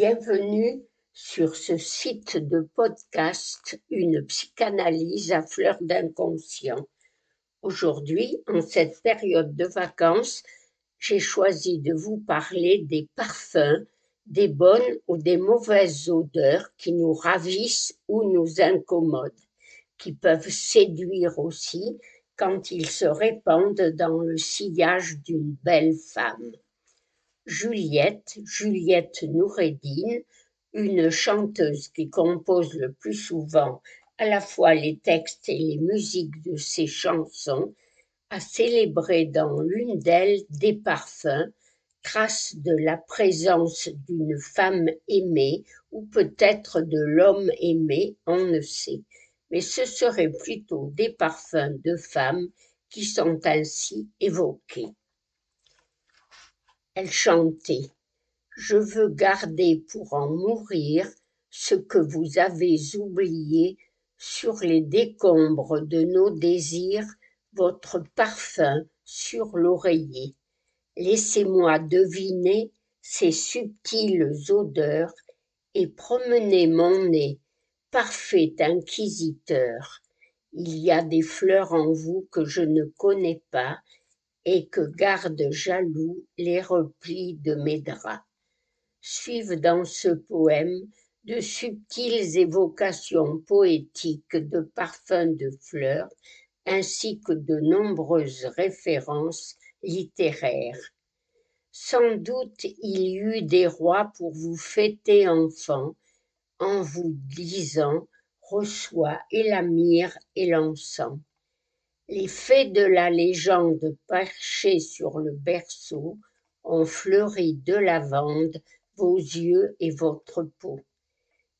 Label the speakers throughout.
Speaker 1: Bienvenue sur ce site de podcast Une psychanalyse à fleur d'inconscient. Aujourd'hui, en cette période de vacances, j'ai choisi de vous parler des parfums, des bonnes ou des mauvaises odeurs qui nous ravissent ou nous incommodent, qui peuvent séduire aussi quand ils se répandent dans le sillage d'une belle femme. Juliette, Juliette Noureddine, une chanteuse qui compose le plus souvent à la fois les textes et les musiques de ses chansons, a célébré dans l'une d'elles des parfums, traces de la présence d'une femme aimée ou peut-être de l'homme aimé, on ne sait, mais ce seraient plutôt des parfums de femmes qui sont ainsi évoqués. Elle chantait Je veux garder pour en mourir ce que vous avez oublié sur les décombres de nos désirs, votre parfum sur l'oreiller. Laissez-moi deviner ces subtiles odeurs et promener mon nez, parfait inquisiteur. Il y a des fleurs en vous que je ne connais pas et que gardent jaloux les replis de mes draps. Suivent dans ce poème de subtiles évocations poétiques de parfums de fleurs, ainsi que de nombreuses références littéraires. Sans doute il y eut des rois pour vous fêter enfant, en vous disant reçois et la myrrhe et l'encens. Les fées de la légende perchées sur le berceau ont fleuri de lavande vos yeux et votre peau.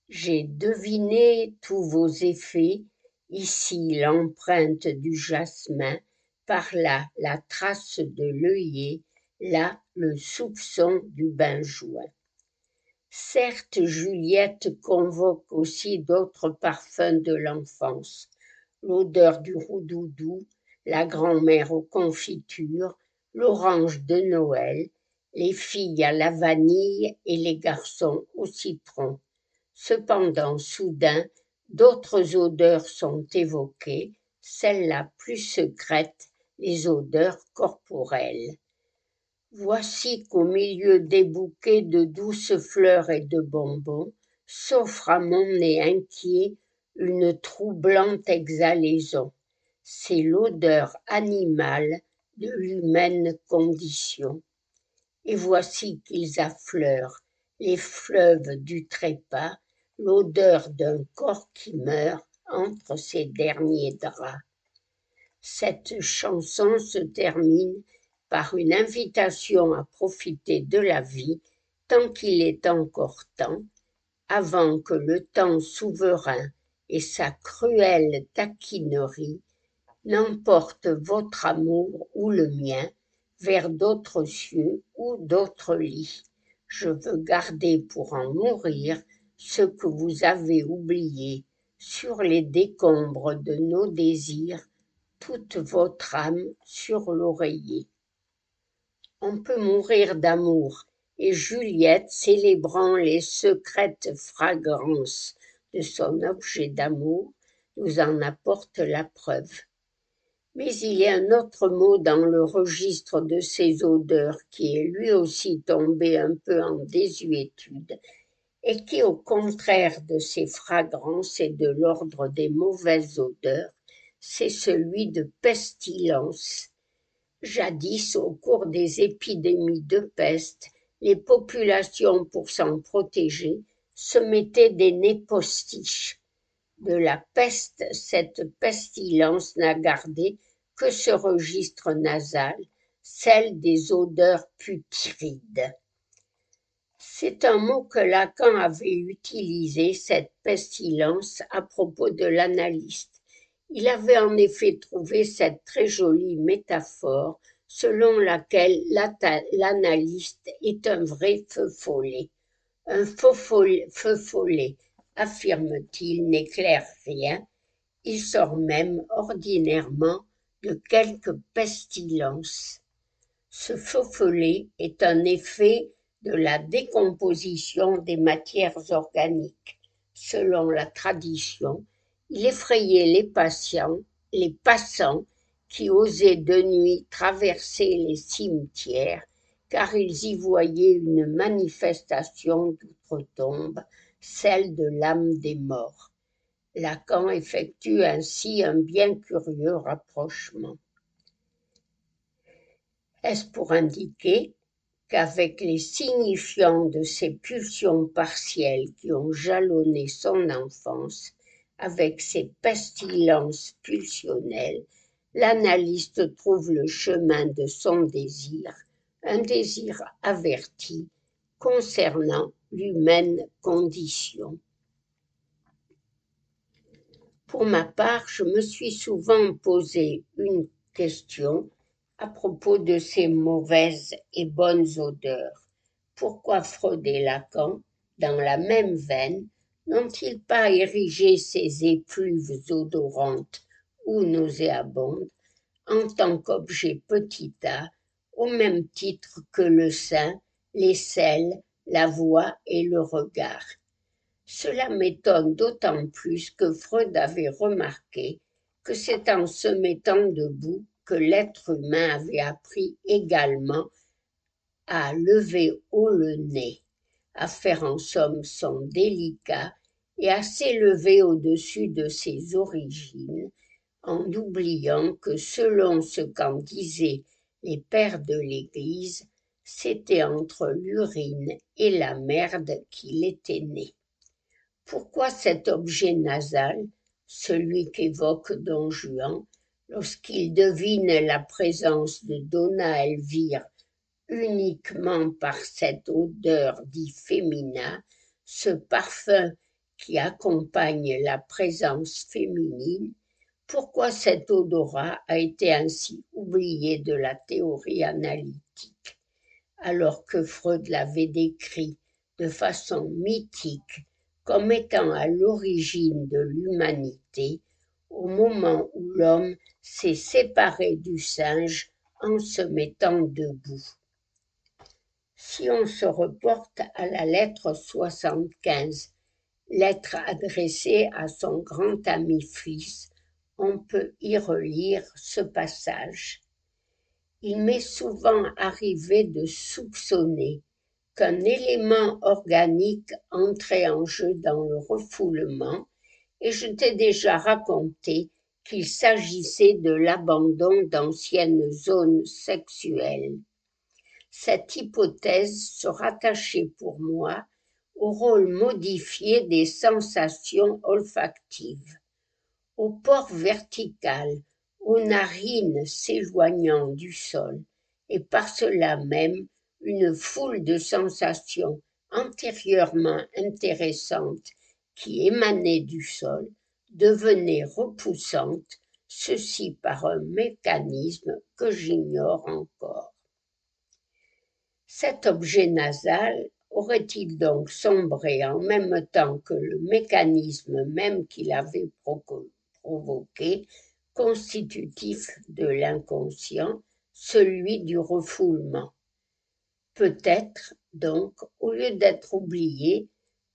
Speaker 1: J'ai deviné tous vos effets, ici l'empreinte du jasmin, par là la trace de l'œillet, là le soupçon du benjoin. Certes, Juliette convoque aussi d'autres parfums de l'enfance, l'odeur du roudoudou, la grand-mère aux confitures, l'orange de Noël, les filles à la vanille et les garçons au citron. Cependant, soudain, d'autres odeurs sont évoquées, celles-là plus secrètes, les odeurs corporelles. Voici qu'au milieu des bouquets de douces fleurs et de bonbons, s'offre à mon nez inquiet une troublante exhalaison. C'est l'odeur animale de l'humaine condition. Et voici qu'ils affleurent, les fleuves du trépas, l'odeur d'un corps qui meurt entre ses derniers draps. Cette chanson se termine par une invitation à profiter de la vie tant qu'il est encore temps, avant que le temps souverain et sa cruelle taquinerie n'emporte votre amour ou le mien vers d'autres cieux ou d'autres lits. Je veux garder pour en mourir ce que vous avez oublié sur les décombres de nos désirs, toute votre âme sur l'oreiller. On peut mourir d'amour, et Juliette, célébrant les secrètes fragrances de son objet d'amour nous en apporte la preuve. Mais il y a un autre mot dans le registre de ces odeurs qui est lui aussi tombé un peu en désuétude et qui, au contraire de ces fragrances et de l'ordre des mauvaises odeurs, c'est celui de pestilence. Jadis, au cours des épidémies de peste, les populations, pour s'en protéger, se mettaient des nez postiches. De la peste, cette pestilence n'a gardé que ce registre nasal, celle des odeurs putrides. C'est un mot que Lacan avait utilisé, cette pestilence, à propos de l'analyste. Il avait en effet trouvé cette très jolie métaphore selon laquelle l'analyste est un vrai feu follet. Un feu follet, affirme-t-il, n'éclaire rien, il sort même ordinairement de quelque pestilence. Ce feu follet est un effet de la décomposition des matières organiques. Selon la tradition, il effrayait les patients, les passants qui osaient de nuit traverser les cimetières, car ils y voyaient une manifestation d'outre-tombe, celle de l'âme des morts. Lacan effectue ainsi un bien curieux rapprochement. Est-ce pour indiquer qu'avec les signifiants de ces pulsions partielles qui ont jalonné son enfance, avec ses pestilences pulsionnelles, l'analyste trouve le chemin de son désir, un désir averti concernant l'humaine condition. Pour ma part, je me suis souvent posé une question à propos de ces mauvaises et bonnes odeurs. Pourquoi Freud et Lacan, dans la même veine, n'ont-ils pas érigé ces épluves odorantes ou nauséabondes? En tant qu'objet petit a, au même titre que le sein, les selles, la voix et le regard. Cela m'étonne d'autant plus que Freud avait remarqué que c'est en se mettant debout que l'être humain avait appris également à lever haut le nez, à faire en somme son délicat et à s'élever au-dessus de ses origines, en oubliant que selon ce qu'en disaient les pères de l'Église, c'était entre l'urine et la merde qu'il était né. Pourquoi cet objet nasal, celui qu'évoque Don Juan, lorsqu'il devine la présence de Donna Elvire uniquement par cette odeur dit féminin, ce parfum qui accompagne la présence féminine, pourquoi cet odorat a été ainsi oublié de la théorie analytique, alors que Freud l'avait décrit de façon mythique comme étant à l'origine de l'humanité au moment où l'homme s'est séparé du singe en se mettant debout? Si on se reporte à la lettre 75, lettre adressée à son grand ami fils, on peut y relire ce passage. Il m'est souvent arrivé de soupçonner qu'un élément organique entrait en jeu dans le refoulement et je t'ai déjà raconté qu'il s'agissait de l'abandon d'anciennes zones sexuelles. Cette hypothèse se rattachait pour moi au rôle modifié des sensations olfactives, au port vertical, aux narines s'éloignant du sol, et par cela même une foule de sensations antérieurement intéressantes qui émanait du sol devenait repoussante, ceci par un mécanisme que j'ignore encore. Cet objet nasal aurait-il donc sombré en même temps que le mécanisme même qu'il avait provoqué, constitutif de l'inconscient, celui du refoulement. Peut-être donc, au lieu d'être oublié,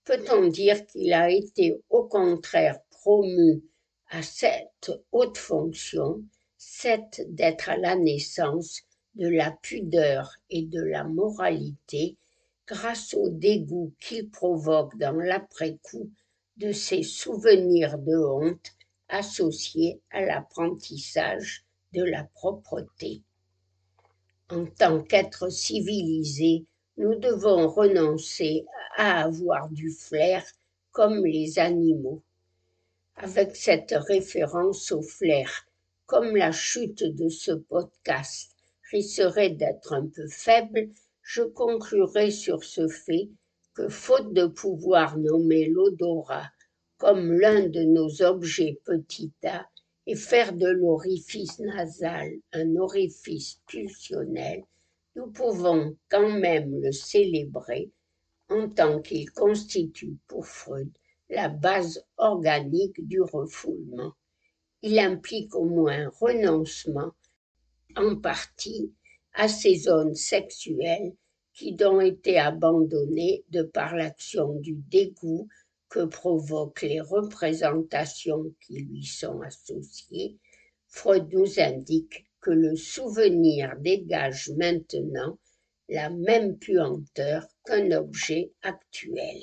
Speaker 1: peut-on dire qu'il a été au contraire promu à cette haute fonction, cette d'être à la naissance de la pudeur et de la moralité grâce au dégoût qu'il provoque dans l'après-coup de ces souvenirs de honte associés à l'apprentissage de la propreté. En tant qu'être civilisé, nous devons renoncer à avoir du flair comme les animaux. Avec cette référence au flair, comme la chute de ce podcast risquerait d'être un peu faible, je conclurai sur ce fait que faute de pouvoir nommer l'odorat comme l'un de nos objets petit a et faire de l'orifice nasal un orifice pulsionnel, nous pouvons quand même le célébrer en tant qu'il constitue pour Freud la base organique du refoulement. Il implique au moins renoncement, en partie, à ces zones sexuelles qui ont été abandonnés de par l'action du dégoût que provoquent les représentations qui lui sont associées, Freud nous indique que le souvenir dégage maintenant la même puanteur qu'un objet actuel.